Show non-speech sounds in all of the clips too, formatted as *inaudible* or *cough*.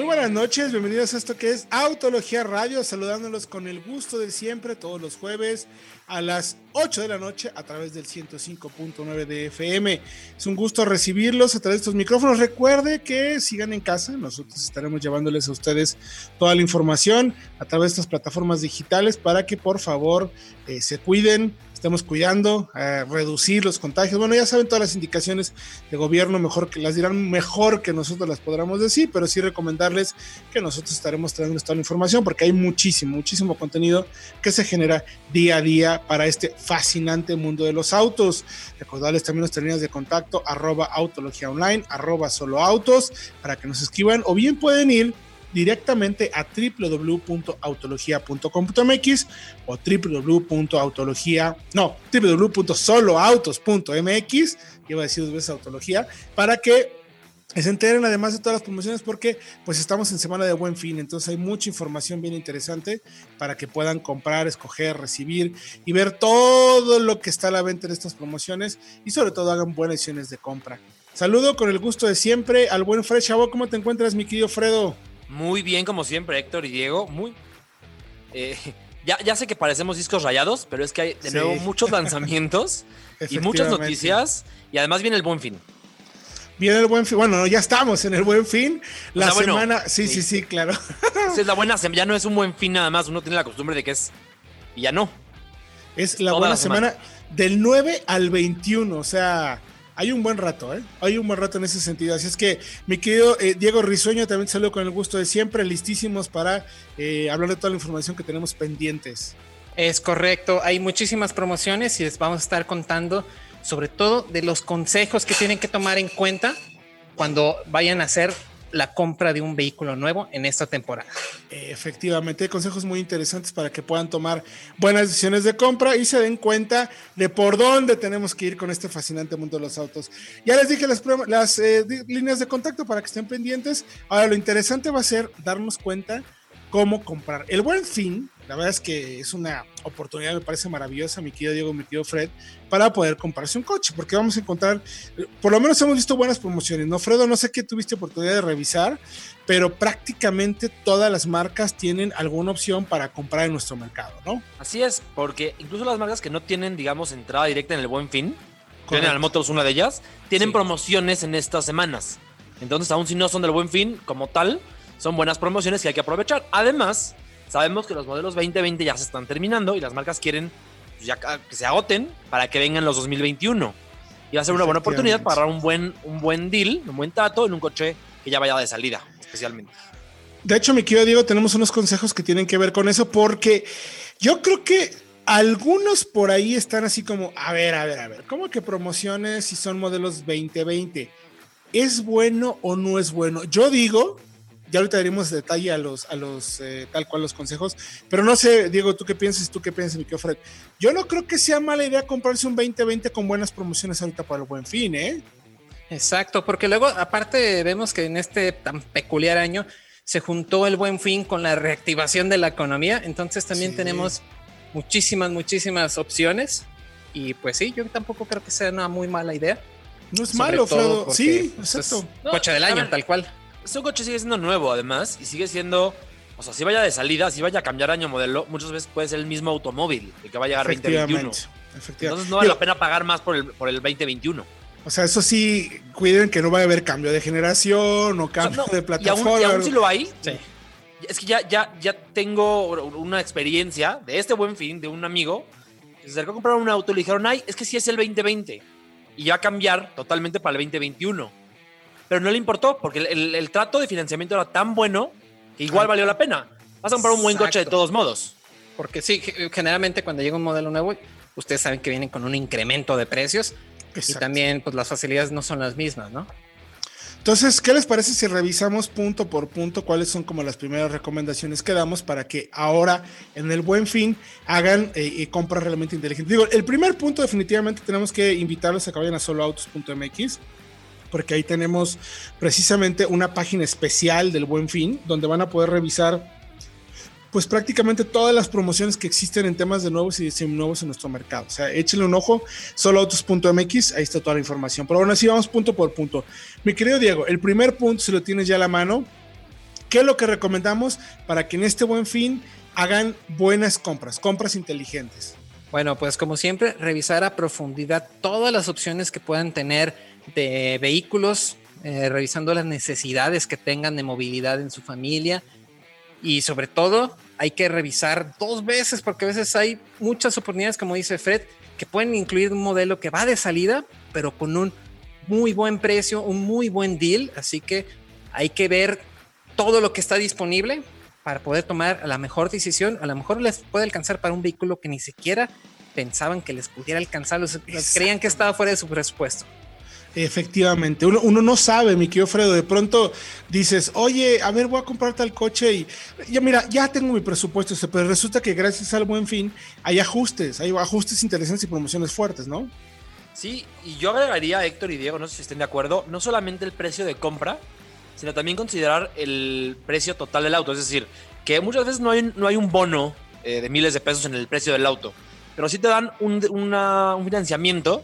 Muy buenas noches, bienvenidos a esto que es Autología Radio, saludándolos con el gusto de siempre todos los jueves a las 8 de la noche a través del 105.9 de FM. Es un gusto recibirlos a través de estos micrófonos. Recuerde que sigan en casa, nosotros estaremos llevándoles a ustedes toda la información a través de estas plataformas digitales para que por favor eh, se cuiden, estemos cuidando, a reducir los contagios. Bueno, ya saben todas las indicaciones de gobierno, mejor que las dirán mejor que nosotros las podamos decir, pero sí recomendarles que nosotros estaremos trayendo toda la información porque hay muchísimo, muchísimo contenido que se genera día a día para este fascinante mundo de los autos. Recordarles también nuestras líneas de contacto, arroba autología online, arroba solo autos, para que nos escriban o bien pueden ir directamente a www.autologia.com.mx o www.autologia, no, www.soloautos.mx, iba a decir veces autología, para que se enteren además de todas las promociones porque pues estamos en semana de buen fin, entonces hay mucha información bien interesante para que puedan comprar, escoger, recibir y ver todo lo que está a la venta en estas promociones y sobre todo hagan buenas decisiones de compra. Saludo con el gusto de siempre al buen Fred Chavo, ¿cómo te encuentras mi querido Fredo? Muy bien, como siempre, Héctor y Diego. Muy. Eh, *laughs* ya, ya sé que parecemos discos rayados, pero es que hay de nuevo muchos *laughs* lanzamientos y muchas noticias. Y además viene el buen fin. Viene el buen fin. Bueno, ya estamos en el buen fin. La semana. sí, sí, sí, claro. *laughs* es la buena semana. Ya no es un buen fin nada más. Uno tiene la costumbre de que es. Y ya no. Es la buena semana del 9 al 21. O sea, hay un buen rato, ¿eh? Hay un buen rato en ese sentido. Así es que, mi querido eh, Diego Risueño, también saludo con el gusto de siempre, listísimos para eh, hablar de toda la información que tenemos pendientes. Es correcto, hay muchísimas promociones y les vamos a estar contando sobre todo de los consejos que tienen que tomar en cuenta cuando vayan a hacer la compra de un vehículo nuevo en esta temporada. Efectivamente, hay consejos muy interesantes para que puedan tomar buenas decisiones de compra y se den cuenta de por dónde tenemos que ir con este fascinante mundo de los autos. Ya les dije las, las eh, líneas de contacto para que estén pendientes. Ahora lo interesante va a ser darnos cuenta cómo comprar. El buen fin la verdad es que es una oportunidad, me parece maravillosa, mi querido Diego, mi querido Fred, para poder comprarse un coche, porque vamos a encontrar, por lo menos hemos visto buenas promociones, ¿no, Fredo? No sé qué tuviste oportunidad de revisar, pero prácticamente todas las marcas tienen alguna opción para comprar en nuestro mercado, ¿no? Así es, porque incluso las marcas que no tienen, digamos, entrada directa en el buen fin, General Motors una de ellas, tienen promociones en estas semanas. Entonces, aún si no son del buen fin como tal, son buenas promociones que hay que aprovechar. Además, Sabemos que los modelos 2020 ya se están terminando y las marcas quieren pues, que se agoten para que vengan los 2021. Y va a ser una buena oportunidad para un buen, un buen deal, un buen trato en un coche que ya vaya de salida, especialmente. De hecho, mi querido Diego, tenemos unos consejos que tienen que ver con eso porque yo creo que algunos por ahí están así como, a ver, a ver, a ver, ¿cómo que promociones si son modelos 2020? ¿Es bueno o no es bueno? Yo digo ya ahorita daremos detalle a los, a los eh, tal cual los consejos, pero no sé, Diego, tú qué piensas, tú qué piensas, mi querido Fred. Yo no creo que sea mala idea comprarse un 2020 con buenas promociones ahorita para el buen fin, ¿eh? Exacto, porque luego, aparte, vemos que en este tan peculiar año se juntó el buen fin con la reactivación de la economía, entonces también tenemos muchísimas, muchísimas opciones. Y pues sí, yo tampoco creo que sea una muy mala idea. No es malo, Fredo. Sí, pues, exacto. coche del año, tal cual. Su coche sigue siendo nuevo, además, y sigue siendo. O sea, si vaya de salida, si vaya a cambiar año modelo, muchas veces puede ser el mismo automóvil, el que va a llegar 2021. Entonces no vale la pena pagar más por el, por el 2021. O sea, eso sí, cuiden que no vaya a haber cambio de generación o cambio de plataforma. Y aún, si lo hay, sí. es que ya, ya, ya tengo una experiencia de este buen fin de un amigo que se acercó a comprar un auto y le dijeron, ay, es que sí es el 2020 y va a cambiar totalmente para el 2021 pero no le importó porque el, trato de financiamiento era tan bueno que igual valió la pena. Vas a comprar un buen coche de todos modos. Porque sí, generalmente cuando llega un modelo nuevo, ustedes saben que vienen con un incremento de precios y también pues las facilidades no son las mismas, ¿no? Entonces, ¿qué les parece si revisamos punto por punto cuáles son como las primeras recomendaciones que damos para que ahora en el buen fin hagan eh, y compras realmente inteligentes? Digo, el primer punto definitivamente tenemos que invitarlos a que vayan a soloautos.mx porque ahí tenemos precisamente una página especial del Buen Fin, donde van a poder revisar pues prácticamente todas las promociones que existen en temas de nuevos y nuevos en nuestro mercado. O sea, échenle un ojo, soloautos.mx, ahí está toda la información. Pero bueno, así vamos punto por punto. Mi querido Diego, el primer punto, si lo tienes ya a la mano, ¿qué es lo que recomendamos para que en este buen fin hagan buenas compras, compras inteligentes? Bueno, pues como siempre, revisar a profundidad todas las opciones que puedan tener de vehículos, eh, revisando las necesidades que tengan de movilidad en su familia y sobre todo hay que revisar dos veces porque a veces hay muchas oportunidades, como dice Fred, que pueden incluir un modelo que va de salida, pero con un muy buen precio, un muy buen deal. Así que hay que ver todo lo que está disponible para poder tomar la mejor decisión. A lo mejor les puede alcanzar para un vehículo que ni siquiera pensaban que les pudiera alcanzar, los, creían que estaba fuera de su presupuesto. Efectivamente, uno, no sabe, mi querido Fredo, de pronto dices, oye, a ver, voy a comprar tal coche y ya mira, ya tengo mi presupuesto, pero resulta que gracias al buen fin hay ajustes, hay ajustes interesantes y promociones fuertes, ¿no? Sí, y yo agregaría, Héctor y Diego, no sé si estén de acuerdo, no solamente el precio de compra, sino también considerar el precio total del auto, es decir, que muchas veces no hay, no hay un bono eh, de miles de pesos en el precio del auto, pero sí te dan un, un financiamiento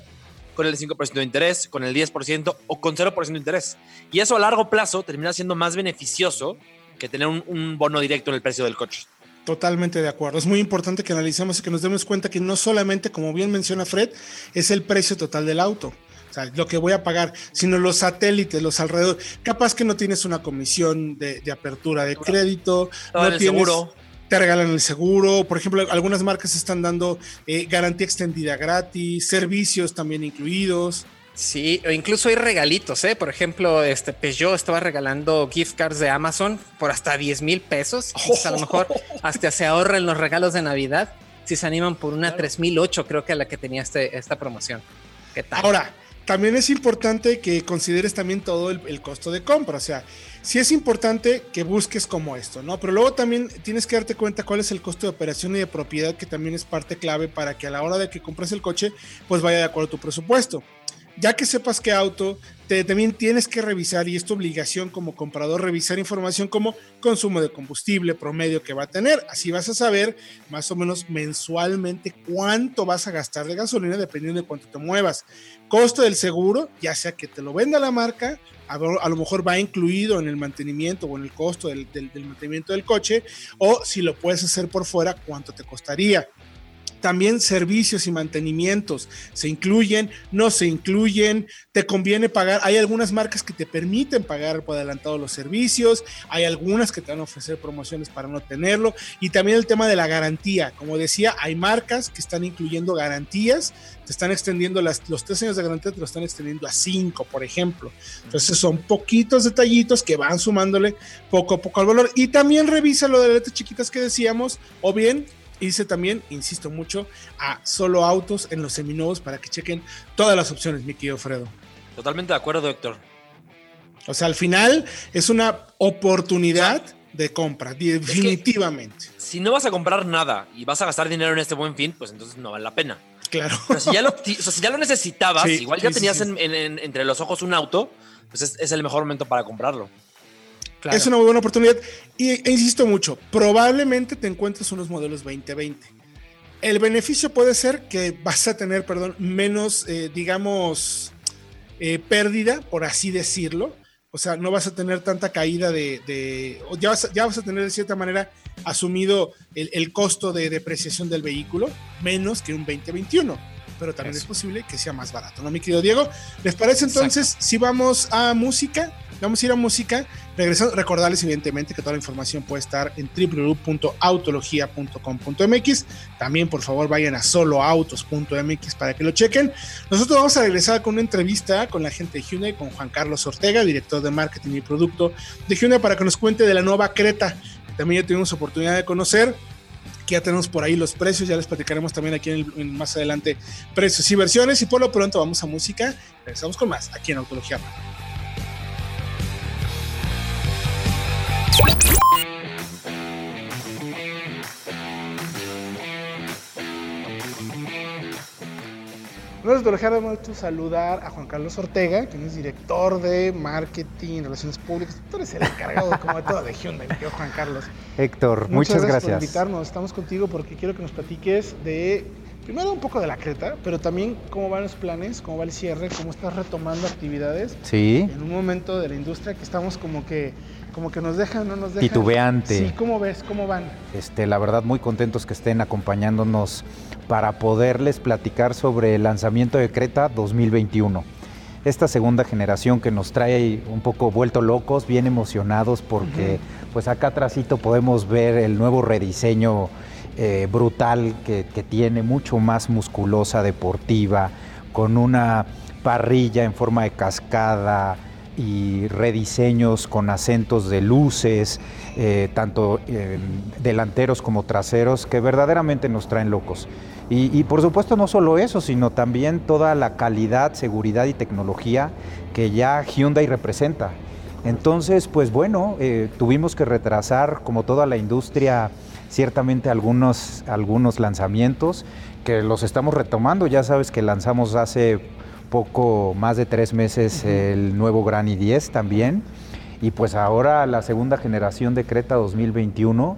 con el 5% de interés, con el 10% o con 0% de interés. Y eso a largo plazo termina siendo más beneficioso que tener un, bono directo en el precio del coche. Totalmente de acuerdo. Es muy importante que analicemos y que nos demos cuenta que no solamente, como bien menciona Fred, es el precio total del auto. O sea, lo que voy a pagar, sino los satélites, los alrededores. Capaz que no tienes una comisión de, apertura de crédito, no tienes, seguro te regalan el seguro. Por ejemplo, algunas marcas están dando eh, garantía extendida gratis, servicios también incluidos. Sí, o incluso hay regalitos, ¿eh? Por ejemplo, este Peugeot estaba regalando gift cards de Amazon por hasta 10 mil pesos. a lo mejor *laughs* hasta se ahorran los regalos de Navidad si se animan por una mil 3008, creo que a la que tenía este, esta promoción. ¿Qué tal? Ahora, también es importante que consideres también todo el, costo de compra. O sea, sí es importante que busques como esto, ¿no? Pero luego también tienes que darte cuenta cuál es el costo de operación y de propiedad, que también es parte clave para que a la hora de que compres el coche, pues vaya de acuerdo a tu presupuesto ya que sepas qué auto, te, también tienes que revisar, y es tu obligación como comprador, revisar información como consumo de combustible promedio que va a tener. Así vas a saber más o menos mensualmente cuánto vas a gastar de gasolina dependiendo de cuánto te muevas. Costo del seguro, ya sea que te lo venda la marca, a, lo mejor va incluido en el mantenimiento o en el costo del mantenimiento del coche, o si lo puedes hacer por fuera, cuánto te costaría. También servicios y mantenimientos se incluyen, no se incluyen, te conviene pagar. Hay algunas marcas que te permiten pagar por adelantado los servicios, hay algunas que te van a ofrecer promociones para no tenerlo. Y también el tema de la garantía. Como decía, hay marcas que están incluyendo garantías, te están extendiendo las, los tres años de garantía, te lo están extendiendo a cinco, por ejemplo. Entonces son poquitos detallitos que van sumándole poco a poco al valor. Y también revisa lo de letras chiquitas que decíamos, o bien hice también, insisto mucho, a solo autos en los seminuevos para que chequen todas las opciones, mi querido Fredo. Totalmente de acuerdo, Héctor. O sea, al final es una oportunidad de compra, definitivamente. si no vas a comprar nada y vas a gastar dinero en este buen fin, pues entonces no vale la pena. Claro. si, ya lo, si ya lo necesitabas, igual ya tenías entre los ojos un auto, pues es el mejor momento para comprarlo. Es una muy buena oportunidad. Y e insisto mucho, probablemente te encuentres unos modelos 2020. El beneficio puede ser que vas a tener, perdón, menos, eh, digamos, eh, pérdida, por así decirlo. O sea, no vas a tener tanta caída de. ya, vas, ya, vas, a tener de cierta manera asumido el, costo de depreciación del vehículo, menos que un 2021. Pero también es posible que sea más barato, ¿no, mi querido Diego? ¿Les parece entonces si vamos a música? Vamos a ir a música. Regresando, recordarles evidentemente que toda la información puede estar en www.autologia.com.mx. También, por favor, vayan a soloautos.mx para que lo chequen. Nosotros vamos a regresar con una entrevista con la gente de Hyundai, con Juan Carlos Ortega, director de marketing y producto de Hyundai, para que nos cuente de la nueva Creta. También ya tuvimos oportunidad de conocer que ya tenemos por ahí los precios, ya les platicaremos también aquí en, más adelante precios y versiones y por lo pronto vamos a música, regresamos con más aquí en Autología. No nos dejar de saludar a Juan Carlos Ortega, quien es director de marketing, relaciones públicas. Tú eres el encargado como de todo de Hyundai, Juan Carlos. Héctor, muchas, gracias, por invitarnos. Estamos contigo porque quiero que nos platiques de primero un poco de la Creta, pero también cómo van los planes, cómo va el cierre, cómo estás retomando actividades. Sí. En un momento de la industria que estamos como que como que nos dejan, no nos dejan. Titubeante. Sí, ¿cómo ves? ¿Cómo van? Este, la verdad, muy contentos que estén acompañándonos para poderles platicar sobre el lanzamiento de Creta 2021. Esta segunda generación que nos trae un poco vuelto locos, bien emocionados porque pues acá atrásito podemos ver el nuevo rediseño eh, brutal que, que tiene, mucho más musculosa, deportiva, con una parrilla en forma de cascada, y rediseños con acentos de luces, eh, tanto eh, delanteros como traseros, que verdaderamente nos traen locos. Y, por supuesto no solo eso, sino también toda la calidad, seguridad y tecnología que ya Hyundai representa. Entonces, pues bueno, eh, tuvimos que retrasar, como toda la industria, ciertamente algunos, algunos lanzamientos que los estamos retomando. Ya sabes que lanzamos hace poco más de tres meses el nuevo Gran i10 también. Y pues ahora la segunda generación de Creta 2021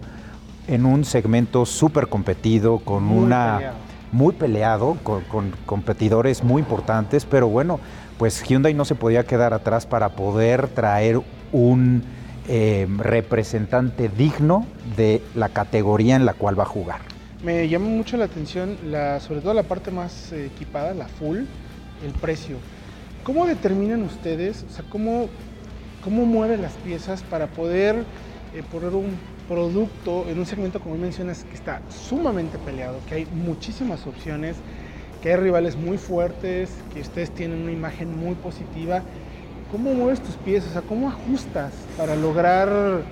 en un segmento súper competido, con una... Muy peleado, con, competidores muy importantes, pero bueno, pues Hyundai no se podía quedar atrás para poder traer un eh, representante digno de la categoría en la cual va a jugar. Me llama mucho la atención, la, sobre todo la parte más eh, equipada, la full, el precio. ¿Cómo determinan ustedes, o sea, cómo, cómo mueven las piezas para poder eh, poner un producto en un segmento, como mencionas, que está sumamente peleado, que hay muchísimas opciones, que hay rivales muy fuertes, que ustedes tienen una imagen muy positiva? ¿Cómo mueves tus piezas? O sea, ¿cómo ajustas para lograr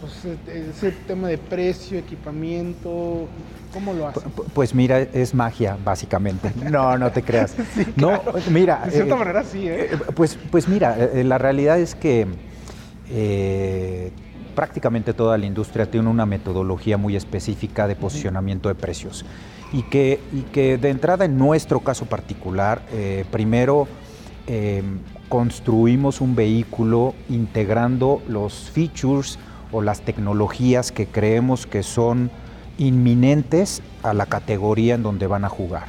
pues, ese tema de precio, equipamiento, ¿cómo lo haces? Pues mira, es magia, básicamente. *laughs* No, no te creas. no, mira. De cierta eh, manera sí, ¿eh? ¿eh? Pues, pues mira, eh, la realidad es que prácticamente toda la industria tiene una metodología muy específica de posicionamiento de precios. Y que, y que de entrada en nuestro caso particular, primero construimos un vehículo integrando los features, o las tecnologías que creemos que son inminentes a la categoría en donde van a jugar.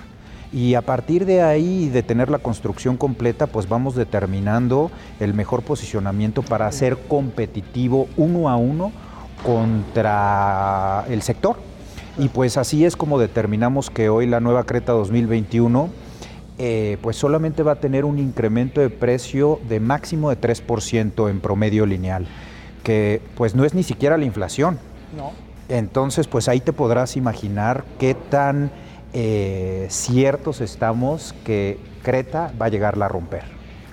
Y a partir de ahí, de tener la construcción completa, pues vamos determinando el mejor posicionamiento para ser competitivo uno a uno contra el sector. Y pues así es como determinamos que hoy la nueva Creta 2021 eh, pues solamente va a tener un incremento de precio de máximo de 3% en promedio lineal que pues no es ni siquiera la inflación. No. Entonces, pues ahí te podrás imaginar qué tan eh, ciertos estamos que Creta va a llegarla a romper.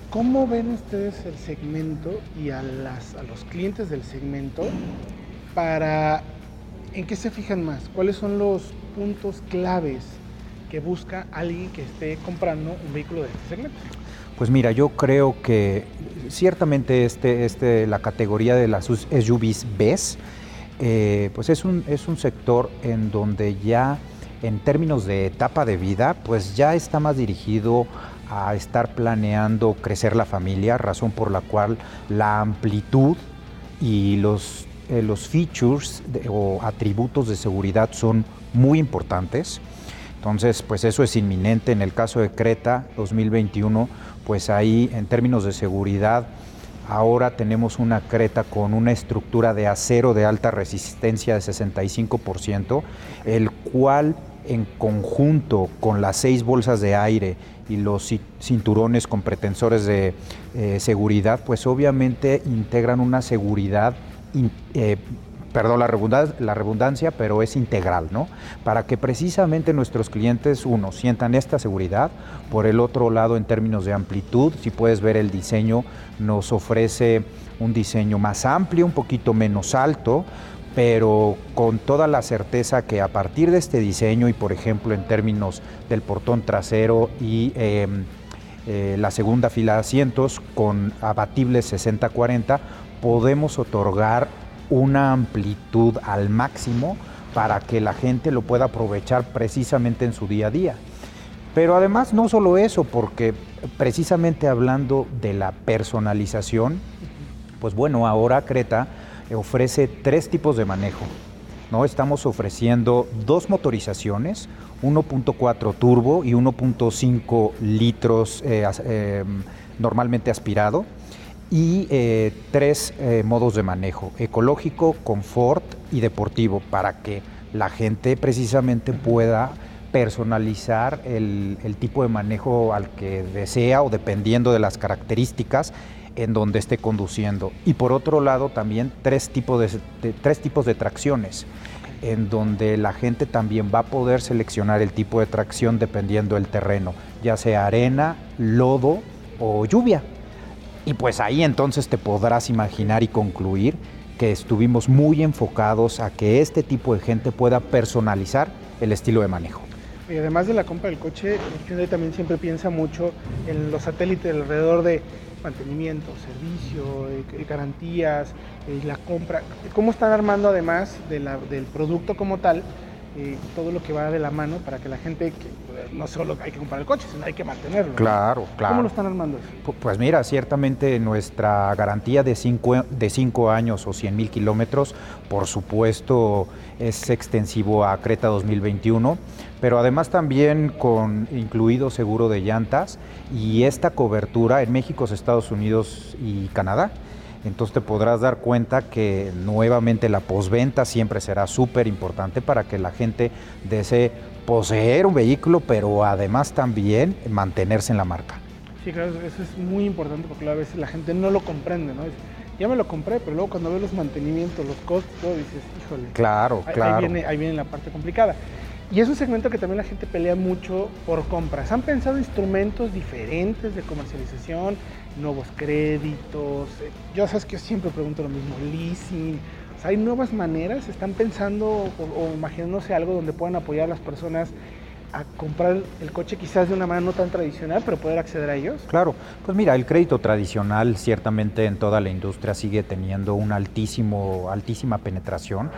¿Cómo ven ustedes el segmento y a, las, a los clientes del segmento para en qué se fijan más? ¿Cuáles son los puntos claves que busca alguien que esté comprando un vehículo de este segmento? Pues mira, yo creo que ciertamente este, este, la categoría de las SUVs BES, eh, pues es un, es un sector en donde ya en términos de etapa de vida, pues ya está más dirigido a estar planeando crecer la familia, razón por la cual la amplitud y los, eh, los features o atributos de seguridad son muy importantes. Entonces, pues eso es inminente. En el caso de Creta 2021, pues ahí en términos de seguridad, ahora tenemos una Creta con una estructura de acero de alta resistencia de 65%, el cual en conjunto con las seis bolsas de aire y los cinturones con pretensores de eh, seguridad, pues obviamente integran una seguridad eh, perdón la redundancia, pero es integral, ¿no? Para que precisamente nuestros clientes, uno, sientan esta seguridad, por el otro lado, en términos de amplitud, si puedes ver el diseño, nos ofrece un diseño más amplio, un poquito menos alto, pero con toda la certeza que a partir de este diseño y por ejemplo en términos del portón trasero y em, eh, la segunda fila de asientos con abatibles 60-40, podemos otorgar una amplitud al máximo para que la gente lo pueda aprovechar precisamente en su día a día. Pero además no solo eso, porque precisamente hablando de la personalización, pues bueno, ahora Creta ofrece tres tipos de manejo. ¿no? Estamos ofreciendo dos motorizaciones, 1.4 turbo y 1.5 litros eh, eh, normalmente aspirado y eh, tres modos de manejo, ecológico, confort y deportivo, para que la gente precisamente pueda personalizar el, tipo de manejo al que desea o dependiendo de las características en donde esté conduciendo. Y por otro lado también tres tipos de, tres tipos de tracciones en donde la gente también va a poder seleccionar el tipo de tracción dependiendo del terreno, ya sea arena, lodo o lluvia. Y pues ahí entonces te podrás imaginar y concluir que estuvimos muy enfocados a que este tipo de gente pueda personalizar el estilo de manejo. Y además de la compra del coche, Hyundai también siempre piensa mucho en los satélites alrededor de mantenimiento, servicio, eh, garantías, eh, la compra. ¿Cómo están armando además del producto como tal? Eh, todo lo que va de la mano para que la gente, que, no solo hay que comprar el coche, sino hay que mantenerlo. Claro, claro. ¿Cómo lo están armando Pues mira, ciertamente nuestra garantía de cinco, de cinco años o 100 mil kilómetros, por supuesto, es extensivo a Creta 2021, pero además también con incluido seguro de llantas y esta cobertura en México, Estados Unidos y Canadá entonces te podrás dar cuenta que nuevamente la posventa siempre será súper importante para que la gente desee poseer un vehículo, pero además también mantenerse en la marca. Sí, claro, eso es muy importante porque a veces la gente no lo comprende, ¿no? ya me lo compré, pero luego cuando ve los mantenimientos, los costos, dices, híjole. Claro, claro. Ahí viene, ahí viene la parte complicada. Y es un segmento que también la gente pelea mucho por compras. ¿Han pensado instrumentos diferentes de comercialización? nuevos créditos. Eh, yo sabes que siempre pregunto lo mismo, leasing. hay nuevas maneras, están pensando o, imaginándose algo donde puedan apoyar a las personas a comprar el coche quizás de una manera no tan tradicional, pero poder acceder a ellos? Claro, pues mira, el crédito tradicional ciertamente en toda la industria sigue teniendo una altísimo, altísima penetración.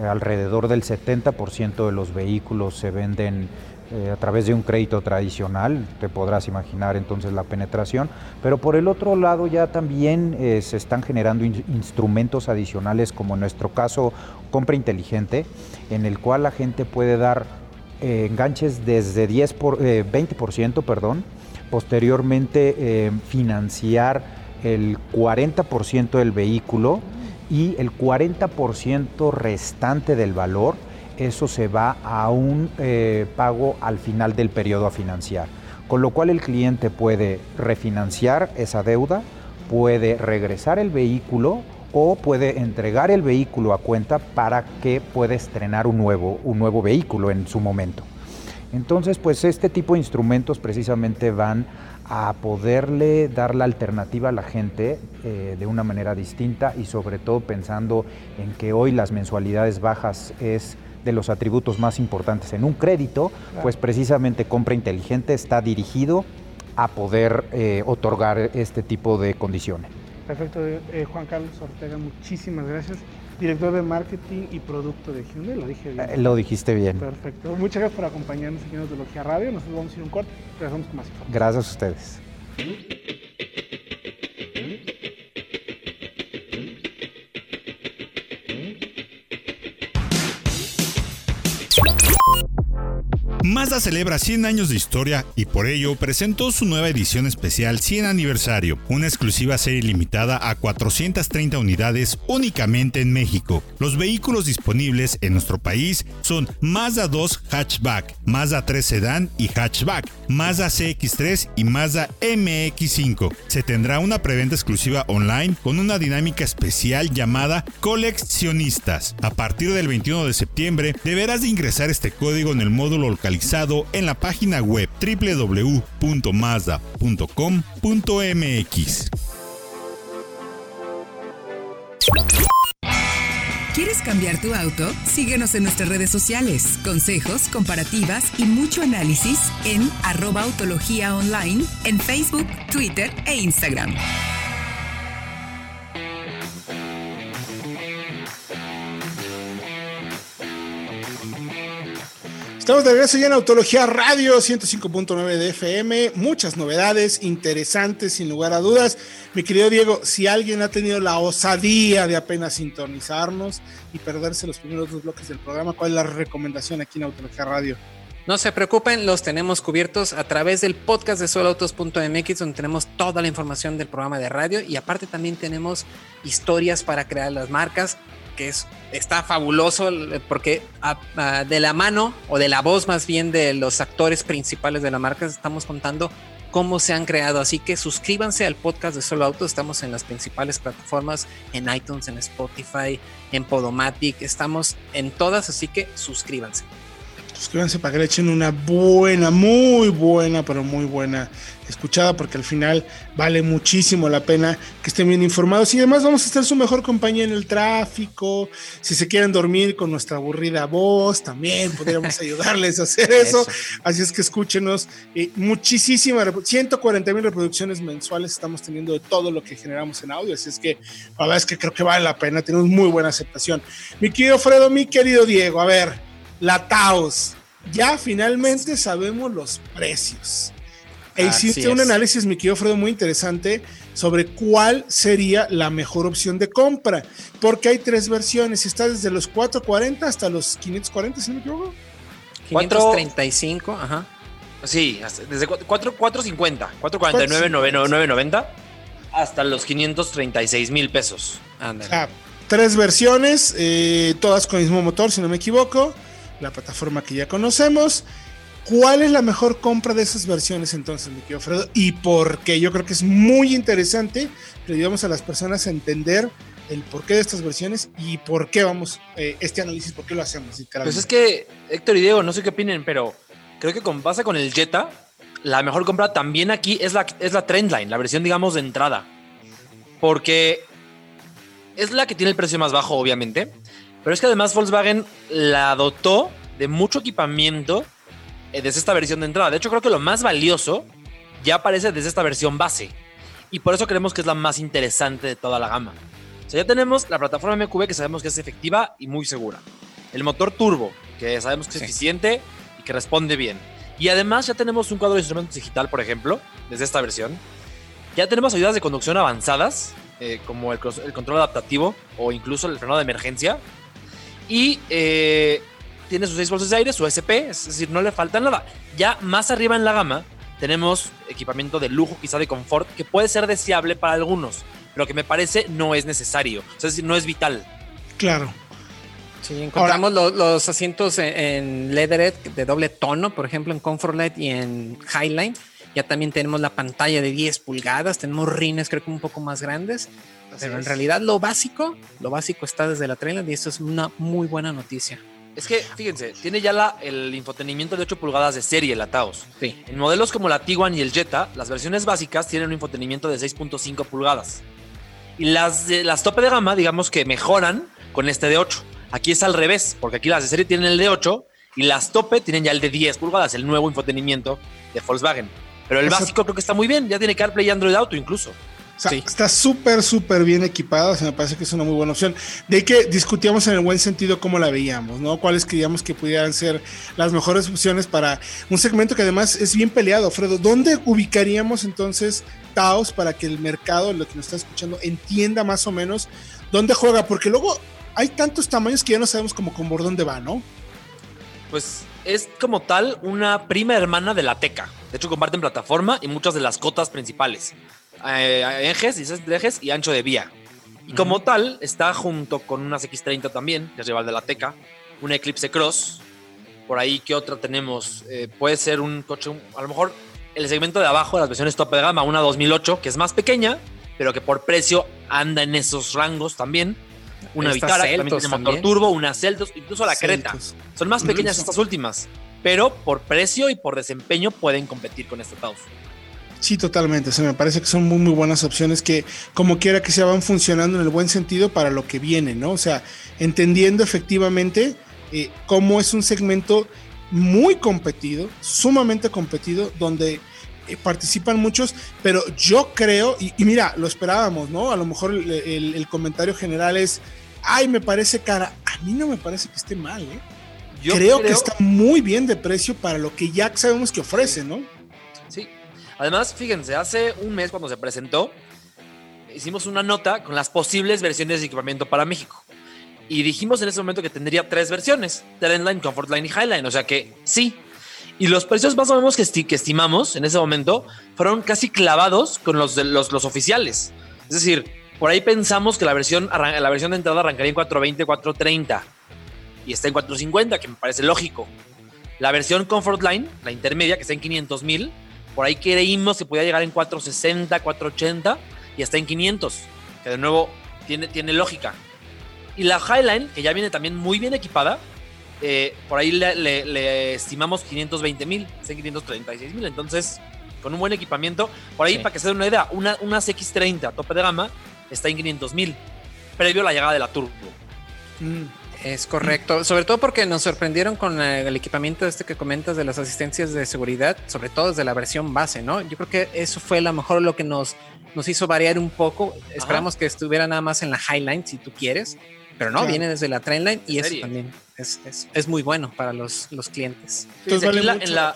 Eh, alrededor del 70% de los vehículos se venden eh, a través de un crédito tradicional, te podrás imaginar entonces la penetración, pero por el otro lado ya también eh, se están generando instrumentos adicionales como en nuestro caso compra inteligente, en el cual la gente puede dar enganches desde 10 por, 20%, perdón, posteriormente financiar el 40% del vehículo y el 40% restante del valor eso se va a un eh, pago al final del periodo a financiar. Con lo cual el cliente puede refinanciar esa deuda, puede regresar el vehículo o puede entregar el vehículo a cuenta para que pueda estrenar un nuevo, un nuevo vehículo en su momento. Entonces, pues este tipo de instrumentos precisamente van a poderle dar la alternativa a la gente eh, de una manera distinta y sobre todo pensando en que hoy las mensualidades bajas es de los atributos más importantes en un crédito, pues precisamente compra inteligente está dirigido a poder eh, otorgar este tipo de condiciones. Perfecto, eh, Juan Carlos Ortega, muchísimas gracias. Director de Marketing y Producto de Hyundai, lo dije bien. Eh, lo dijiste bien. Perfecto. Muchas gracias por acompañarnos aquí en Autología Radio. Nosotros vamos a ir un corte, regresamos con más información. Gracias a ustedes. Mazda celebra 100 años de historia y por ello presentó su nueva edición especial 100 aniversario, una exclusiva serie limitada a 430 unidades únicamente en México. Los vehículos disponibles en nuestro país son Mazda 2 Hatchback, Mazda 3 Sedan y Hatchback, Mazda CX3 y Mazda MX5. Se tendrá una preventa exclusiva online con una dinámica especial llamada Coleccionistas. A partir del 21 de septiembre deberás de ingresar este código en el módulo en la página web www.mazda.com.mx. ¿Quieres cambiar tu auto? Síguenos en nuestras redes sociales. Consejos, comparativas y mucho análisis en arroba autología online en Facebook, Twitter e Instagram. Estamos de regreso ya en Autología Radio 105.9 de FM. Muchas novedades interesantes, sin lugar a dudas. Mi querido Diego, si alguien ha tenido la osadía de apenas sintonizarnos y perderse los primeros dos bloques del programa, ¿cuál es la recomendación aquí en Autología Radio? No se preocupen, los tenemos cubiertos a través del podcast de solautos.mx, donde tenemos toda la información del programa de radio y aparte también tenemos historias para crear las marcas que es, está fabuloso porque de la mano o de la voz más bien de los actores principales de la marca estamos contando cómo se han creado. Así que suscríbanse al podcast de Solo Auto. Estamos en las principales plataformas, en iTunes, en Spotify, en Podomatic. Estamos en todas, así que suscríbanse. Suscríbanse para que le echen una buena, muy buena, pero muy buena escuchada porque al final vale muchísimo la pena que estén bien informados y además vamos a estar su mejor compañía en el tráfico. Si se quieren dormir con nuestra aburrida voz, también podríamos *laughs* ayudarles a hacer eso. Así es que escúchenos. Eh, muchísimas, 140 mil reproducciones mensuales estamos teniendo de todo lo que generamos en audio. Así es que la verdad es que creo que vale la pena. Tenemos muy buena aceptación. Mi querido Fredo, mi querido Diego, a ver, la Taos. Ya finalmente sabemos los precios. E hiciste un análisis, mi querido Fredo, muy interesante sobre cuál sería la mejor opción de compra, porque hay tres versiones, está desde los 440 hasta los 540, si no me equivoco. 535, ajá. Sí, desde 4, 450, 449, 990 hasta los 536 mil pesos. Ah, tres versiones, eh, todas con el mismo motor, si no me equivoco, la plataforma que ya conocemos. ¿Cuál es la mejor compra de esas versiones entonces, mi querido Fredo? ¿Y por qué? Yo creo que es muy interesante que ayudamos a las personas a entender el porqué de estas versiones y por qué vamos, eh, este análisis, por qué lo hacemos. Pues es que, Héctor y Diego, no sé qué opinen, pero creo que con base con el Jetta, la mejor compra también aquí es la, es la Trendline, la versión, digamos, de entrada. Porque es la que tiene el precio más bajo, obviamente, pero es que además Volkswagen la dotó de mucho equipamiento eh, desde esta versión de entrada. De hecho, creo que lo más valioso ya aparece desde esta versión base. Y por eso creemos que es la más interesante de toda la gama. O sea, ya tenemos la plataforma MQB que sabemos que es efectiva y muy segura. El motor turbo, que sabemos que es eficiente y que responde bien. Y además ya tenemos un cuadro de instrumentos digital, por ejemplo, desde esta versión. Ya tenemos ayudas de conducción avanzadas, eh, como el, control adaptativo o incluso el frenado de emergencia. Y eh, tiene sus seis bolsas de aire, su SP, es decir, no le falta nada. Ya más arriba en la gama tenemos equipamiento de lujo, quizá de confort, que puede ser deseable para algunos, pero que me parece no es necesario, es decir, no es vital. Claro. Sí, encontramos los, asientos en, leatherette de doble tono, por ejemplo, en Comfort Light y en Highline. Ya también tenemos la pantalla de 10 pulgadas, tenemos rines creo que un poco más grandes, pero en realidad lo básico, lo básico está desde la trailer y eso es una muy buena noticia. Es que, fíjense, tiene ya la, el infotenimiento de 8 pulgadas de serie, la Taos. Sí. En modelos como la Tiguan y el Jetta, las versiones básicas tienen un infotenimiento de 6.5 pulgadas. Y las, las tope de gama, digamos que mejoran con este de 8. Aquí es al revés, porque aquí las de serie tienen el de 8 y las tope tienen ya el de 10 pulgadas, el nuevo infotenimiento de Volkswagen. Pero el básico creo que está muy bien, ya tiene CarPlay y Android Auto incluso. Está súper, súper bien equipada. me parece que es una muy buena opción. De que discutíamos en el buen sentido cómo la veíamos, ¿no? Cuáles creíamos que pudieran ser las mejores opciones para un segmento que además es bien peleado, Fredo. ¿Dónde ubicaríamos entonces Taos para que el mercado, lo que nos está escuchando, entienda más o menos dónde juega? Porque luego hay tantos tamaños que ya no sabemos como por dónde va, ¿no? Pues es como tal una prima hermana de la Teca. De hecho, comparten plataforma y muchas de las cotas principales eh, ejes, ejes y ancho de vía. Y como tal, está junto con unas X30 también, que es rival de la Teca, un Eclipse Cross. Por ahí, ¿qué otra tenemos? Eh, puede ser un coche, a lo mejor el segmento de abajo de las versiones top de gama, una 2008, que es más pequeña, pero que por precio anda en esos rangos también. Una Vitara, que también tiene motor turbo, una Celtos, incluso la Creta. Son más pequeñas estas últimas, pero por precio y por desempeño pueden competir con este Taos. Sí, totalmente. O me parece que son muy, muy buenas opciones que, como quiera que se van funcionando en el buen sentido para lo que viene, ¿no? O sea, entendiendo efectivamente eh, cómo es un segmento muy competido, sumamente competido, donde eh, participan muchos, pero yo creo, y, mira, lo esperábamos, ¿no? A lo mejor el, comentario general es, ay, me parece cara. A mí no me parece que esté mal, ¿eh? Creo, que está muy bien de precio para lo que ya sabemos que ofrece, ¿no? Sí. Además, fíjense, hace un mes cuando se presentó, hicimos una nota con las posibles versiones de equipamiento para México. Y dijimos en ese momento que tendría tres versiones, Trendline, Comfortline y Highline. O sea que sí. Y los precios más o menos que, que estimamos en ese momento fueron casi clavados con los, de los, los oficiales. Es decir, por ahí pensamos que la versión, la versión de entrada arrancaría en 420, 430 y está en 450, que me parece lógico. La versión Comfort Line, la intermedia, que está en 500 mil, por ahí creímos que podía llegar en 460, 480 y está en 500, que de nuevo tiene, tiene lógica. Y la Highline, que ya viene también muy bien equipada, eh, por ahí le, estimamos 520 mil, está en 536 mil, entonces con un buen equipamiento, por ahí para que se den una idea, una, unas X30 tope de gama está en 500 mil, previo a la llegada de la Turbo. Mm. Es correcto, sobre todo porque nos sorprendieron con el equipamiento este que comentas de las asistencias de seguridad, sobre todo desde la versión base, ¿no? Yo creo que eso fue a lo mejor lo que nos, nos hizo variar un poco. Esperamos que estuviera nada más en la Highline, si tú quieres, pero no, viene desde la Trendline y eso también es, es, es, muy bueno para los, los clientes. Entonces, en, la,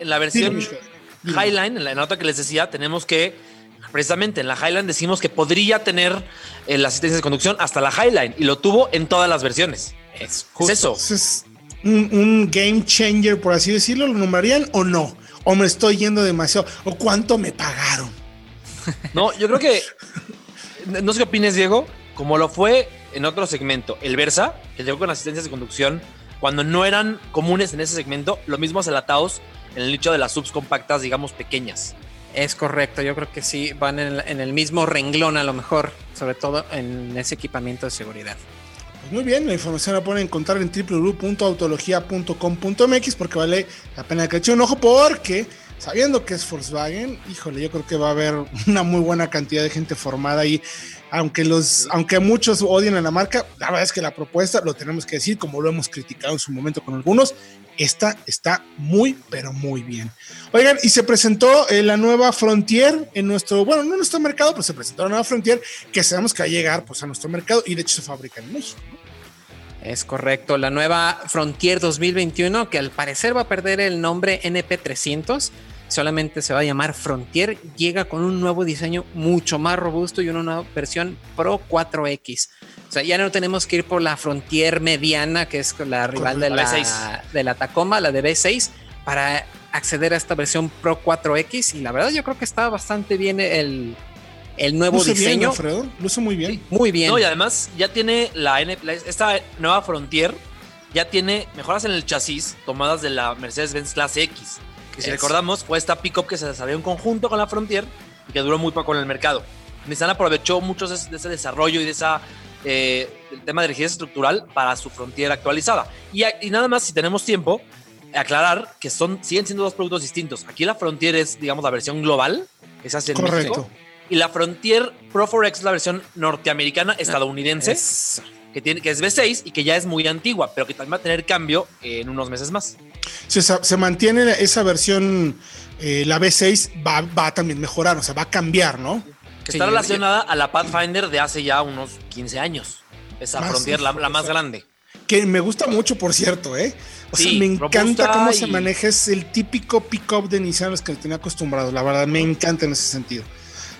en, la, versión Highline, en la nota que les decía, tenemos que precisamente en la Highline decimos que podría tener eh, la asistencia de conducción hasta la Highline y lo tuvo en todas las versiones. Es, eso. Es un, game changer, por así decirlo. ¿Lo nombrarían o no? ¿O me estoy yendo demasiado? ¿O cuánto me pagaron? *laughs* No, yo creo que. No sé qué opines, Diego. Como lo fue en otro segmento, el Versa, que llegó con asistencias de conducción, cuando no eran comunes en ese segmento, lo mismo hace el Ataos en el nicho de las subs compactas, digamos, pequeñas. Es correcto, yo creo que sí, van en el, mismo renglón a lo mejor, sobre todo en ese equipamiento de seguridad. Pues muy bien, la información la pueden encontrar en www.autologia.com.mx porque vale la pena que echen un ojo porque sabiendo que es Volkswagen, híjole, yo creo que va a haber una muy buena cantidad de gente formada ahí. Aunque, los, aunque muchos odien a la marca, la verdad es que la propuesta, lo tenemos que decir, como lo hemos criticado en su momento con algunos, esta está muy, pero muy bien. Oigan, y se presentó eh, la nueva Frontier en nuestro, bueno, no en nuestro mercado, pero se presentó la nueva Frontier que sabemos que va a llegar pues, a nuestro mercado y de hecho se fabrica en México. Es correcto, la nueva Frontier 2021 que al parecer va a perder el nombre NP300 solamente se va a llamar Frontier, llega con un nuevo diseño mucho más robusto y una nueva versión Pro 4X. O sea, ya no tenemos que ir por la Frontier mediana, que es la rival de la, de la Tacoma, la de B6, para acceder a esta versión Pro 4X. Y la verdad, yo creo que está bastante bien el, el nuevo Luce diseño. Bien, Luce muy bien. muy bien. y además ya tiene la, esta nueva Frontier, ya tiene mejoras en el chasis tomadas de la Mercedes-Benz Clase X que si recordamos fue esta pickup que se desarrolló en conjunto con la Frontier y que duró muy poco en el mercado. Nissan aprovechó mucho de ese desarrollo y de esa eh, el tema de rigidez estructural para su Frontier actualizada. Y, nada más, si tenemos tiempo, aclarar que son, siguen siendo dos productos distintos. Aquí la Frontier es, digamos, la versión global, que se hace en México. Y la Frontier Pro 4X es la versión norteamericana estadounidense, que, tiene, que es V6 y que ya es muy antigua, pero que también va a tener cambio en unos meses más se, mantiene esa versión, eh, la B6 va, va a también mejorar, o sea, va a cambiar, ¿no? Que está relacionada a la Pathfinder de hace ya unos 15 años. Esa Frontier, la, más grande. Que me gusta mucho, por cierto, ¿eh? O sea, me encanta cómo se maneja. Es el típico pick-up de Nissan los que tenía acostumbrado. La verdad, me encanta en ese sentido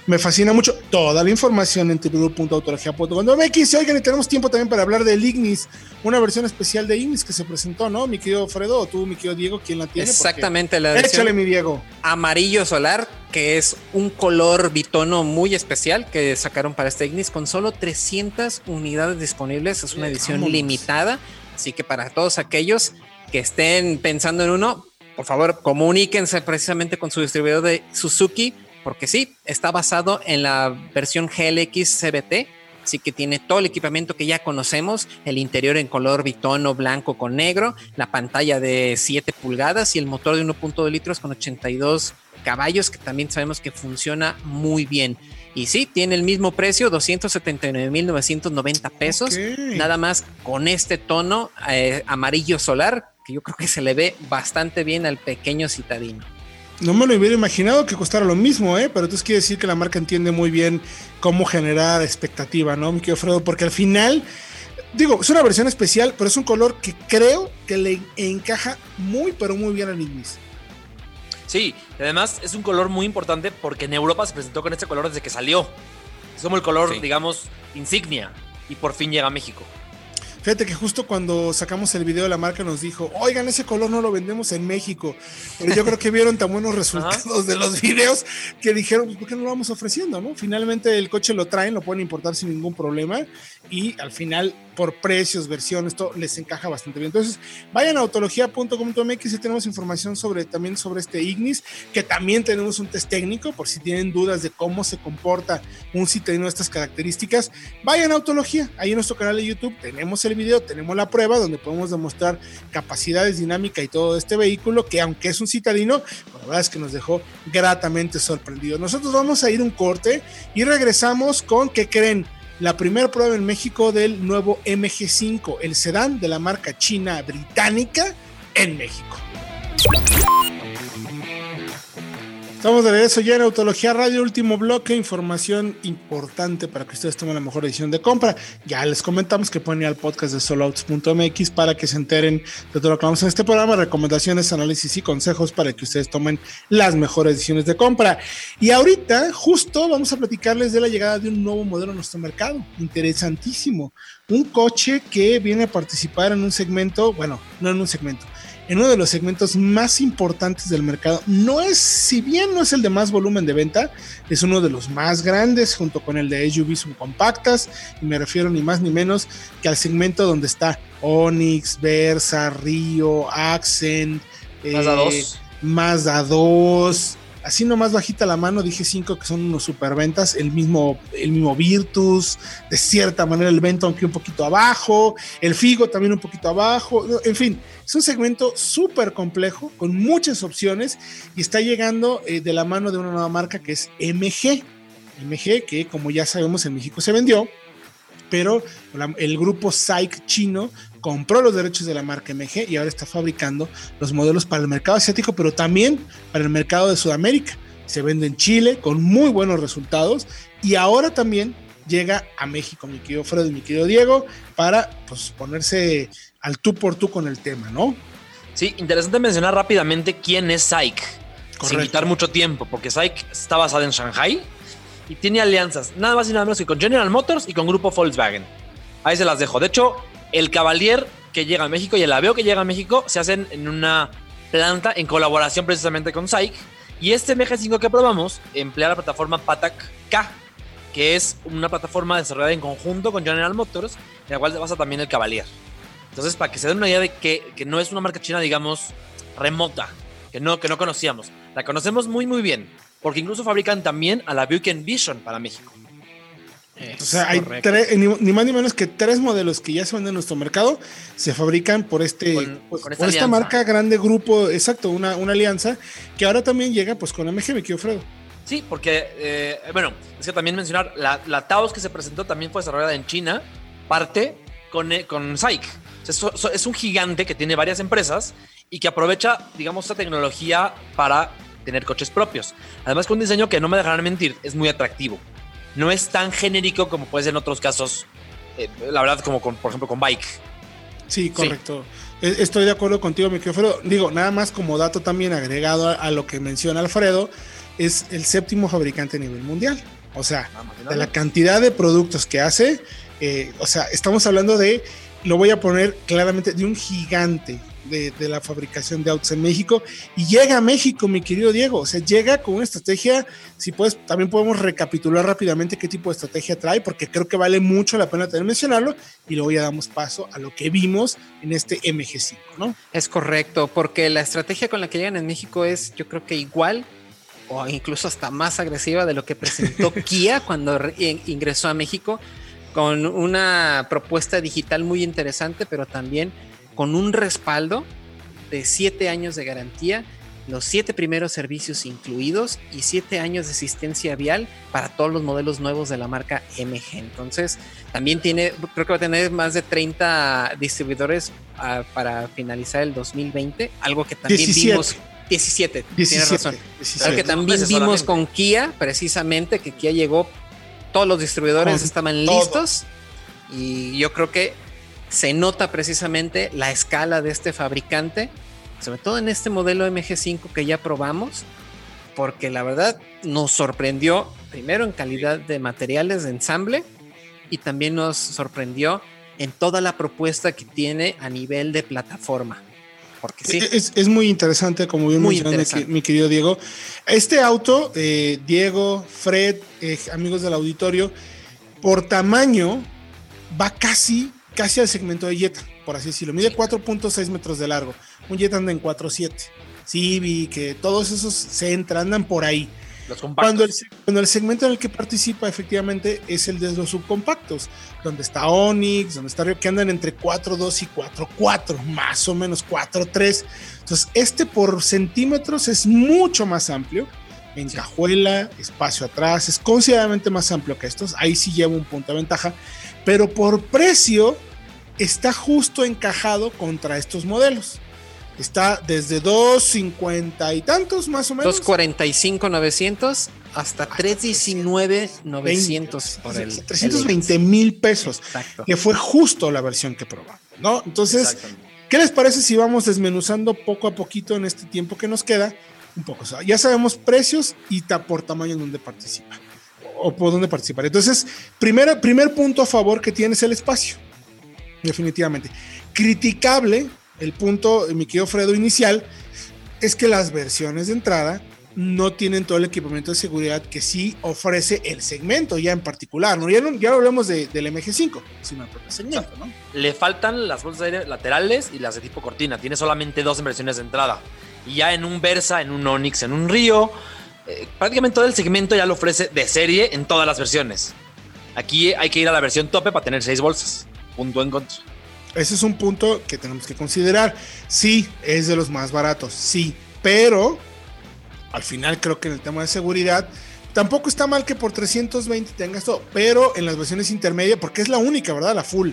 me fascina mucho. Toda la información en www.autologia.com.mx. Oigan, y tenemos tiempo también para hablar del Ignis, una versión especial de Ignis que se presentó, ¿no? Mi querido Fredo, o tú, mi querido Diego, ¿quién la tiene? Exactamente, la versión Échale, mi Diego. Amarillo solar, que es un color bitono muy especial que sacaron para este Ignis con solo 300 unidades disponibles. Es una edición limitada, así que para todos aquellos que estén pensando en uno, por favor, comuníquense precisamente con su distribuidor de Suzuki porque sí, está basado en la versión GLX CBT, así que tiene todo el equipamiento que ya conocemos, el interior en color bitono blanco con negro, la pantalla de 7 pulgadas y el motor de 1.2 litros con 82 caballos que también sabemos que funciona muy bien. Y sí, tiene el mismo precio, 279.990 pesos, nada más con este tono eh, amarillo solar, que yo creo que se le ve bastante bien al pequeño citadino. No me lo hubiera imaginado que costara lo mismo, ¿eh? Pero entonces quiere decir que la marca entiende muy bien cómo generar expectativa, ¿no, mi querido Fredo? Porque al final, digo, es una versión especial, pero es un color que creo que le encaja muy, pero muy bien al Ignis. Sí, además es un color muy importante porque en Europa se presentó con este color desde que salió. Es como el color, digamos, insignia. Y por fin llega a México. Fíjate que justo cuando sacamos el video de la marca nos dijo, oigan, ese color no lo vendemos en México. Pero yo creo que vieron tan buenos resultados de los videos que dijeron, ¿por qué no lo vamos ofreciendo? ¿no? Finalmente el coche lo traen, lo pueden importar sin ningún problema y al final por precios, versiones, esto les encaja bastante bien. Entonces, vayan a autología.com.mx y tenemos información sobre también sobre este Ignis, que también tenemos un test técnico por si tienen dudas de cómo se comporta un citadino de estas características. Vayan a Autología, ahí en nuestro canal de YouTube tenemos el video, tenemos la prueba donde podemos demostrar capacidades, dinámica y todo de este vehículo, que aunque es un citadino, la verdad es que nos dejó gratamente sorprendidos. Nosotros vamos a ir un corte y regresamos con, ¿qué creen? la primera prueba en México del nuevo MG5, el sedán de la marca china británica en México. Estamos de regreso ya en Autología Radio, último bloque, información importante para que ustedes tomen la mejor decisión de compra. Ya les comentamos que pueden ir al podcast de soloouts.mx para que se enteren de todo lo que vamos en este programa, recomendaciones, análisis y consejos para que ustedes tomen las mejores decisiones de compra. Y ahorita justo vamos a platicarles de la llegada de un nuevo modelo a nuestro mercado, interesantísimo. Un coche que viene a participar en un segmento, bueno, no en un segmento, en uno de los segmentos más importantes del mercado. No es, si bien no es el de más volumen de venta, es uno de los más grandes junto con el de SUV subcompactas y me refiero ni más ni menos que al segmento donde está Onix, Versa, Río, Accent, Mazda 2, eh, Mazda 2 así nomás bajita la mano dije cinco que son unos superventas, el mismo, el mismo Virtus, de cierta manera el Vento aunque un poquito abajo, el Figo también un poquito abajo, en fin, es un segmento súper complejo con muchas opciones y está llegando eh, de la mano de una nueva marca que es MG, MG que como ya sabemos en México se vendió, pero el grupo SAIC chino compró los derechos de la marca MG y ahora está fabricando los modelos para el mercado asiático, pero también para el mercado de Sudamérica. Se vende en Chile con muy buenos resultados y ahora también llega a México, mi querido Fred y mi querido Diego, para pues, ponerse al tú por tú con el tema, ¿no? Sí, interesante mencionar rápidamente quién es SAIC, sin quitar mucho tiempo, porque SAIC está basada en Shanghai y tiene alianzas, nada más y nada menos que con General Motors y con Grupo Volkswagen. Ahí se las dejo. De hecho, el Cavalier que llega a México y el Aveo que llega a México se hacen en una planta en colaboración precisamente con SAIC. Y este MG5 que probamos emplea la plataforma Patac K, que es una plataforma desarrollada en conjunto con General Motors, en la cual se basa también el Cavalier. Entonces, para que se den una idea de que, que, no es una marca china, digamos, remota, que no, que no conocíamos. La conocemos muy, muy bien, porque incluso fabrican también a la Buick Vision para México o sea, hay tres, ni, más ni menos que tres modelos que ya se venden en nuestro mercado, se fabrican por este pues, por esta, marca grande grupo, exacto, una, una, alianza que ahora también llega pues con MG, me quiero Fredo. Sí, porque, eh, bueno, es que también mencionar, la, la, Taos que se presentó también fue desarrollada en China, parte con, eh, con SAIC. es un gigante que tiene varias empresas y que aprovecha, digamos, esta tecnología para tener coches propios. Además, con un diseño que no me dejarán mentir, es muy atractivo no es tan genérico como puede ser en otros casos, eh, la verdad, como con, por ejemplo, con Bike. Sí, correcto. E, estoy de acuerdo contigo, mi querido Digo, nada más como dato también agregado a, lo que menciona Alfredo, es el séptimo fabricante a nivel mundial. O sea, ah, de la cantidad de productos que hace, eh, o sea, estamos hablando de, lo voy a poner claramente, de un gigante de, la fabricación de autos en México y llega a México, mi querido Diego. O sea, llega con una estrategia, si puedes, también podemos recapitular rápidamente qué tipo de estrategia trae, porque creo que vale mucho la pena tener mencionarlo y luego ya damos paso a lo que vimos en este MG5, ¿no? Es correcto, porque la estrategia con la que llegan en México es, yo creo que igual o incluso hasta más agresiva de lo que presentó *laughs* Kia cuando ingresó a México con una propuesta digital muy interesante, pero también con un respaldo de siete años de garantía, los siete primeros servicios incluidos y siete años de asistencia vial para todos los modelos nuevos de la marca MG. Entonces, también tiene, creo que va a tener más de 30 distribuidores uh, para finalizar el 2020, algo que también 17. vimos. 17, 17 tienes razón. 17. Algo que también vimos con Kia, precisamente, que Kia llegó, todos los distribuidores con estaban todo. listos y yo creo que se nota precisamente la escala de este fabricante, sobre todo en este modelo MG5 que ya probamos, porque la verdad nos sorprendió primero en calidad de materiales de ensamble y también nos sorprendió en toda la propuesta que tiene a nivel de plataforma. Porque sí. Es, muy interesante, como bien muy mi, querido Diego. Este auto, eh, Diego, Fred, eh, amigos del auditorio, por tamaño va casi, casi al segmento de Jetta, por así decirlo. Mide 4.6 metros de largo. Un Jetta anda en 4.7. vi que todos esos se entran, andan por ahí. Cuando el, cuando el, segmento en el que participa efectivamente es el de los subcompactos, donde está Onix, donde está Rio, que andan entre 4.2 y 4.4, más o menos 4.3. Entonces, este por centímetros es mucho más amplio, en cajuela, espacio atrás, es considerablemente más amplio que estos, ahí sí lleva un punto de ventaja, pero por precio está justo encajado contra estos modelos. Está desde 2.50 y tantos más o menos. 2.45 900 hasta 319 900 por el 320 mil pesos. Que fue justo la versión que probamos, ¿no? Entonces, ¿qué les parece si vamos desmenuzando poco a poquito en este tiempo que nos queda? Un poco, ya sabemos precios y por tamaño en donde participa o por dónde participar. Entonces, primer, primer punto a favor que tiene es el espacio. Definitivamente. Criticable el punto, mi querido Fredo, inicial, es que las versiones de entrada no tienen todo el equipamiento de seguridad que sí ofrece el segmento ya en particular, ¿no? Ya no, ya hablamos de, del MG5, sino el propio segmento, ¿no? Le faltan las bolsas laterales y las de tipo cortina. Tiene solamente dos versiones de entrada. Y ya en un Versa, en un Onix, en un Río, eh, prácticamente todo el segmento ya lo ofrece de serie en todas las versiones. Aquí hay que ir a la versión tope para tener seis bolsas. Punto en contra. Ese es un punto que tenemos que considerar. Sí, es de los más baratos, sí, pero al final creo que en el tema de seguridad tampoco está mal que por 320 tengas todo, pero en las versiones intermedias, porque es la única, ¿verdad? La full,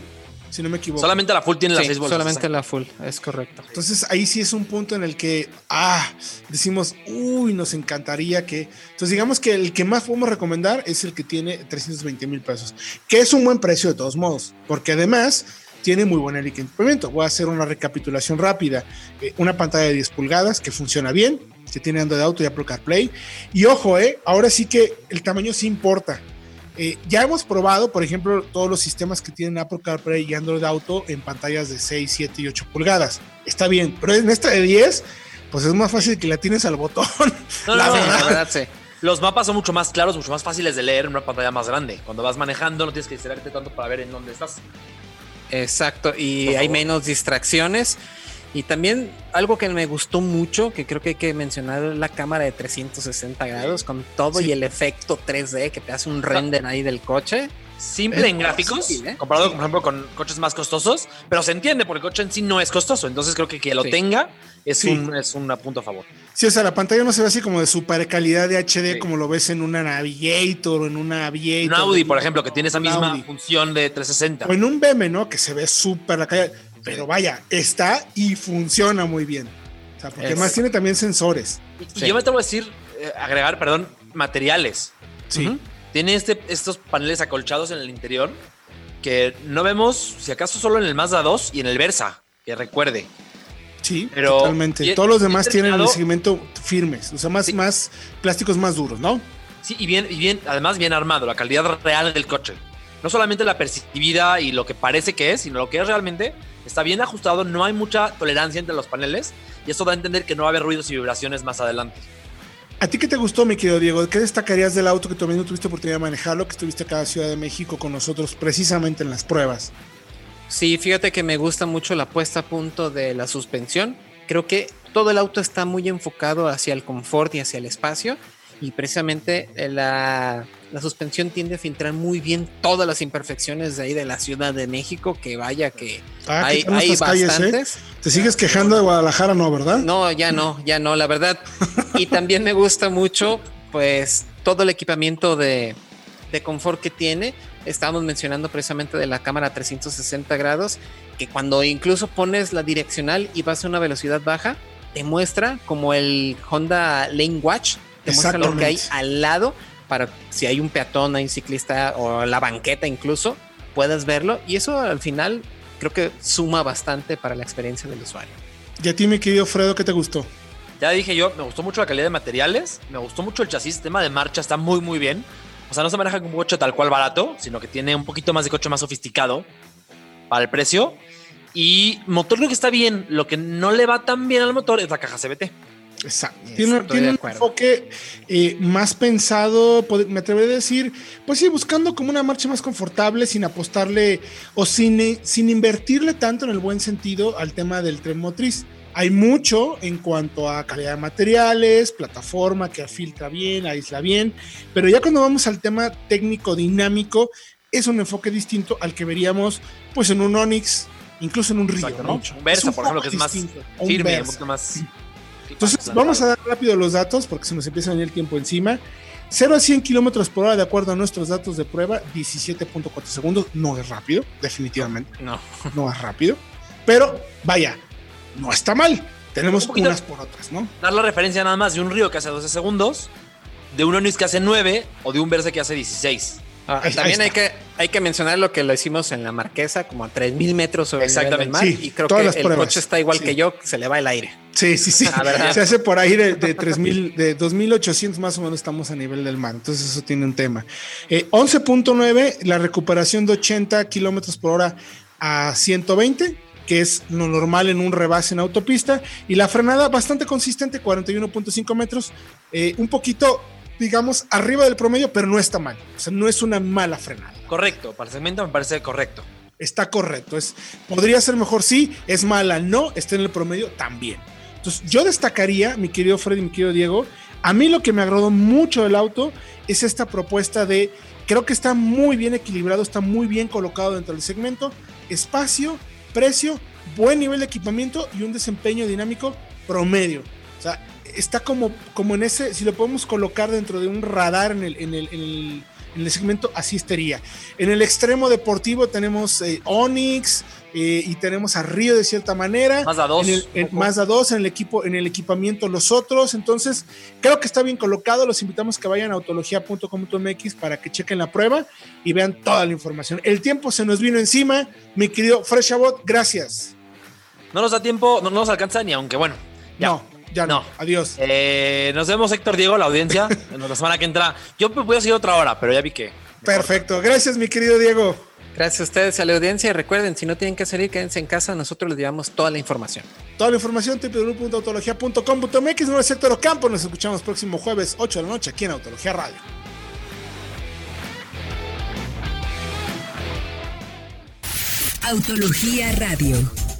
si no me equivoco. Solamente la full tiene las seis bolsas. Solamente la full, es correcto. Entonces ahí sí es un punto en el que, ah, decimos, uy, nos encantaría que. Entonces digamos que el que más podemos recomendar es el que tiene 320 mil pesos, que es un buen precio de todos modos, porque además tiene muy buen equipamiento. Voy a hacer una recapitulación rápida. Eh, una pantalla de 10 pulgadas que funciona bien, que tiene Android Auto y Apple CarPlay. Y ojo, eh, ahora sí que el tamaño sí importa. Eh, ya hemos probado, por ejemplo, todos los sistemas que tienen Apple CarPlay y Android Auto en pantallas de 6, 7 y 8 pulgadas. Está bien, pero en esta de 10, pues es más fácil que la tienes al botón. *laughs* la, verdad. sí. Los mapas son mucho más claros, mucho más fáciles de leer en una pantalla más grande. Cuando vas manejando no tienes que distraerte tanto para ver en dónde estás. Exacto, y hay menos distracciones. Y también algo que me gustó mucho, que creo que hay que mencionar, la cámara de 360 grados con todo y el efecto 3D que te hace un render ahí del coche. Simple en gráficos, ¿eh? comparado, por ejemplo, con coches más costosos, pero se entiende porque el coche en sí no es costoso. Entonces creo que que lo tenga es, un, es un punto a favor. Sí, o sea, la pantalla no se ve así como de super calidad de HD como lo ves en una Navigator o en una Aviator. Un Audi, por ejemplo, que tiene esa misma función de 360. O en un BM, ¿no? Que se ve súper la calidad. Pero vaya, está y funciona muy bien. O sea, porque además tiene también sensores. Y, yo me atrevo a decir, eh, agregar, perdón, materiales. Sí. Tiene este, estos paneles acolchados en el interior que no vemos, si acaso, solo en el Mazda 2 y en el Versa, que recuerde. Sí, pero totalmente. Todos los demás tienen el segmento firmes, o sea, más, más plásticos más duros, ¿no? Sí, y bien, y bien, además bien armado, la calidad real del coche. No solamente la percibida y lo que parece que es, sino lo que es realmente. Está bien ajustado, no hay mucha tolerancia entre los paneles y eso da a entender que no va a haber ruidos y vibraciones más adelante. ¿A ti qué te gustó, mi querido Diego? ¿Qué destacarías del auto que también no tuviste oportunidad de manejarlo, que estuviste acá en Ciudad de México con nosotros precisamente en las pruebas? Sí, fíjate que me gusta mucho la puesta a punto de la suspensión. Creo que todo el auto está muy enfocado hacia el confort y hacia el espacio y precisamente la, suspensión tiende a filtrar muy bien todas las imperfecciones de ahí de la Ciudad de México, que vaya que ah, hay, hay ¿eh? bastantes. ¿Te sigues quejando de Guadalajara, no, verdad? No, ya no, ya no, la verdad. *laughs* y también me gusta mucho, pues, todo el equipamiento de, de confort que tiene estábamos mencionando precisamente de la cámara 360 grados, que cuando incluso pones la direccional y vas a una velocidad baja, te muestra como el Honda Lane Watch, te muestra lo que hay al lado para si hay un peatón, hay un ciclista o la banqueta incluso, puedas verlo. Y eso al final creo que suma bastante para la experiencia del usuario. Y a ti, mi querido Fredo, ¿qué te gustó? Ya dije yo, me gustó mucho la calidad de materiales, me gustó mucho el chasis, el tema de marcha está muy muy bien. O sea, no se maneja como un coche tal cual barato, sino que tiene un poquito más de coche más sofisticado para el precio. Y motor creo que está bien, lo que no le va tan bien al motor es la caja CBT. Exacto. Tiene, tiene un enfoque eh, más pensado, me atrevería a decir, pues sí, buscando como una marcha más confortable, sin apostarle o sin, sin invertirle tanto en el buen sentido al tema del tren motriz. Hay mucho en cuanto a calidad de materiales, plataforma que filtra bien, aísla bien, pero ya cuando vamos al tema técnico dinámico, es un enfoque distinto al que veríamos pues en un Onix, incluso en un Río, ¿no? Un Versa, por ejemplo, que es más firme, un poco más... Entonces, vamos a dar rápido los datos porque se nos empieza a venir el tiempo encima. 0 a 100 kilómetros por hora, de acuerdo a nuestros datos de prueba, 17.4 segundos. No es rápido, definitivamente. No. No es rápido. Pero vaya, no está mal. Tenemos unas por otras, ¿no? Dar la referencia nada más de un río que hace 12 segundos, de un Onix que hace 9 o de un Versa que hace 16. Ah, también hay que, hay que mencionar lo que lo hicimos en la Marquesa, como a 3000 metros sobre Exactamente. el mar. y creo que el coche está igual que yo, se le va el aire. Sí, sí, sí. Se hace por ahí de, de 3000, de 2800 más o menos estamos a nivel del mar. Entonces, eso tiene un tema. 11.9, eh, la recuperación de 80 kilómetros por hora a 120 que es lo normal en un rebase en autopista, y la frenada bastante consistente, 41.5 metros, eh, un poquito, digamos, arriba del promedio, pero no está mal, o sea, no es una mala frenada. Correcto, para el segmento me parece correcto. Está correcto, es, podría ser mejor, sí, es mala, no, está en el promedio también. Entonces, yo destacaría, mi querido Freddy, mi querido Diego, a mí lo que me agradó mucho del auto es esta propuesta de, creo que está muy bien equilibrado, está muy bien colocado dentro del segmento, espacio, precio, buen nivel de equipamiento y un desempeño dinámico promedio. O sea, está como, como en ese, si lo podemos colocar dentro de un radar en el, en el, segmento, así estaría. En el extremo deportivo tenemos eh, Onix, eh, y tenemos a Río de cierta manera. Más a dos. más a dos en el equipo, en el equipamiento los otros. Entonces, creo que está bien colocado. Los invitamos que vayan a autología.com.mx para que chequen la prueba y vean toda la información. El tiempo se nos vino encima. Mi querido Freshabot, gracias. No nos da tiempo, no, nos alcanza ni aunque bueno. No, ya no. Adiós. Eh, nos vemos, Héctor Diego, la audiencia, *laughs* en la semana que entra. Yo voy a seguir otra hora, pero ya vi que. Perfecto. Gracias, mi querido Diego. Gracias a ustedes, a la audiencia. Y recuerden, si no tienen que salir, quédense en casa. Nosotros les llevamos toda la información. Toda la información, www.autologia.com.mx. No es Héctor Ocampo. Nos escuchamos próximo jueves, 8 de la noche, aquí en Autología Radio. Autología Radio.